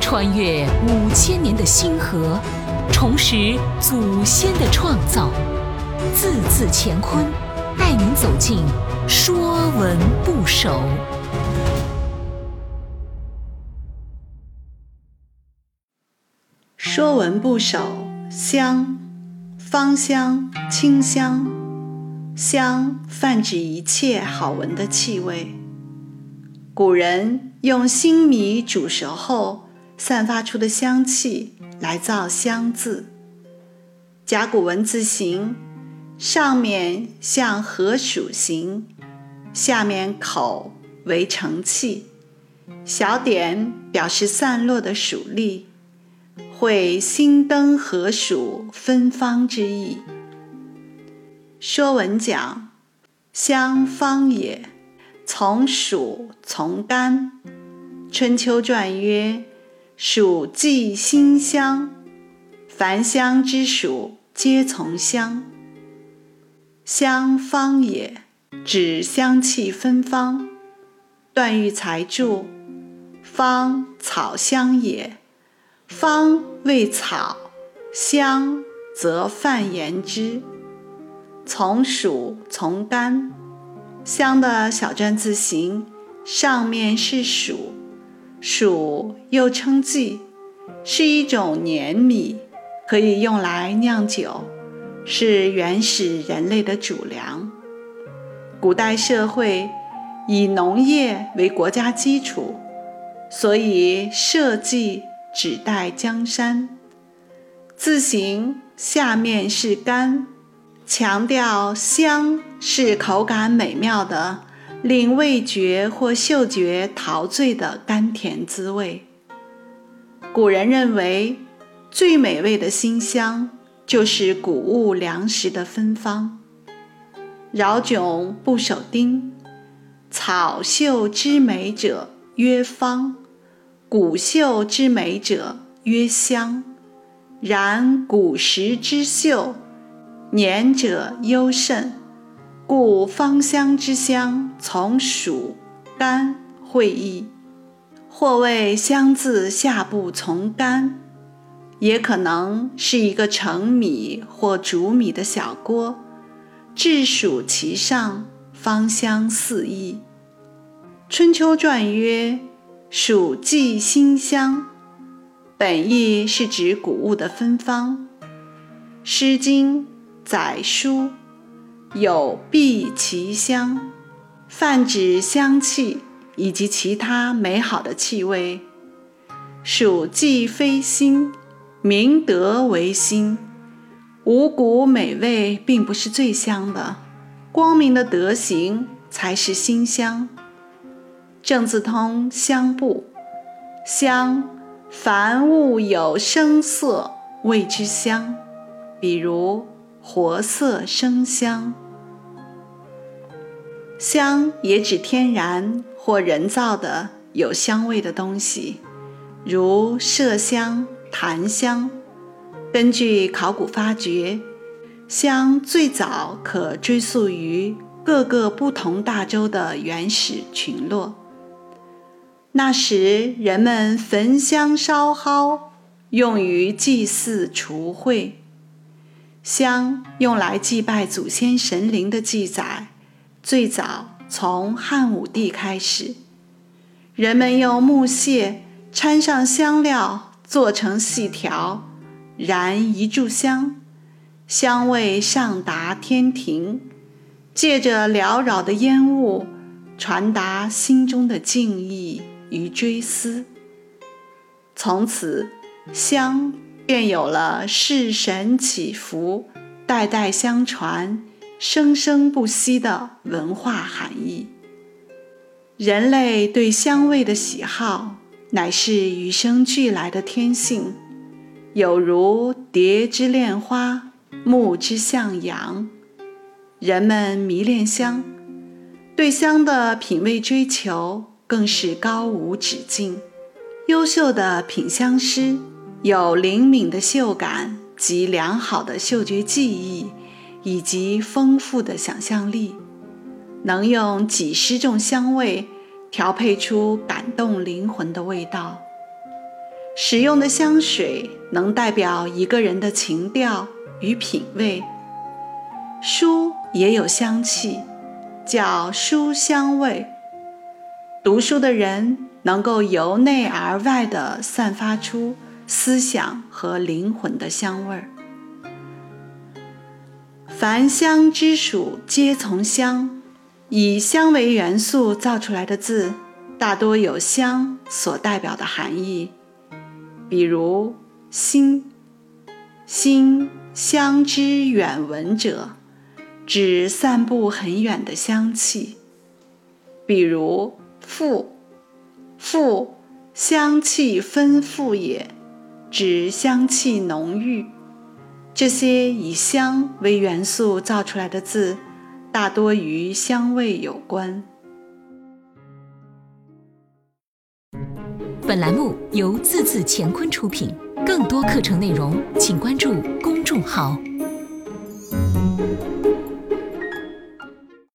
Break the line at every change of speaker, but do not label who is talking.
穿越五千年的星河，重拾祖先的创造，字字乾坤，带您走进《说文不首》。
《说文不首》香，芳香、清香。香泛指一切好闻的气味。古人用新米煮熟后散发出的香气来造“香”字。甲骨文字形，上面像河鼠形，下面口为承器，小点表示散落的鼠粒，会星灯河鼠芬芳之意。说文讲，香方也，从属从甘。春秋传曰：“属寄馨香，凡香之属皆从香。香方也，指香气芬芳。”段玉裁注：“芳，草香也。芳为草，香则泛言之。”从属从甘，香的小篆字形，上面是黍，黍又称稷，是一种黏米，可以用来酿酒，是原始人类的主粮。古代社会以农业为国家基础，所以社稷指代江山。字形下面是干。强调香是口感美妙的，令味觉或嗅觉陶醉的甘甜滋味。古人认为，最美味的馨香就是谷物粮食的芬芳。饶迥不守丁，草嗅之美者曰芳，谷嗅之美者曰香。然谷实之嗅。年者优甚，故芳香之香从属甘会意，或谓香字下部从干，也可能是一个盛米或煮米的小锅，置属其上，芳香四溢。春秋传曰：“属寄馨香”，本意是指谷物的芬芳。诗经。载书有碧其香，泛指香气以及其他美好的气味。属既非馨，明德为馨。五谷美味并不是最香的，光明的德行才是馨香。正字通香部，香，凡物有声色谓之香，比如。活色生香，香也指天然或人造的有香味的东西，如麝香、檀香。根据考古发掘，香最早可追溯于各个不同大洲的原始群落。那时人们焚香烧蒿，用于祭祀除秽。香用来祭拜祖先神灵的记载，最早从汉武帝开始。人们用木屑掺上香料，做成细条，燃一炷香，香味上达天庭，借着缭绕的烟雾，传达心中的敬意与追思。从此，香。便有了世神祈福、代代相传、生生不息的文化含义。人类对香味的喜好，乃是与生俱来的天性，有如蝶之恋花，木之向阳。人们迷恋香，对香的品味追求更是高无止境。优秀的品香师。有灵敏的嗅感及良好的嗅觉记忆，以及丰富的想象力，能用几十种香味调配出感动灵魂的味道。使用的香水能代表一个人的情调与品味。书也有香气，叫书香味。读书的人能够由内而外地散发出思想和灵魂的香味儿。凡香之属，皆从香。以香为元素造出来的字，大多有香所代表的含义。比如“心”，“心香之远闻者”，指散布很远的香气。比如“馥”，“馥香气丰富也”，指香气浓郁。这些以香为元素造出来的字。大多与香味有关。
本栏目由字字乾坤出品，更多课程内容请关注公众号。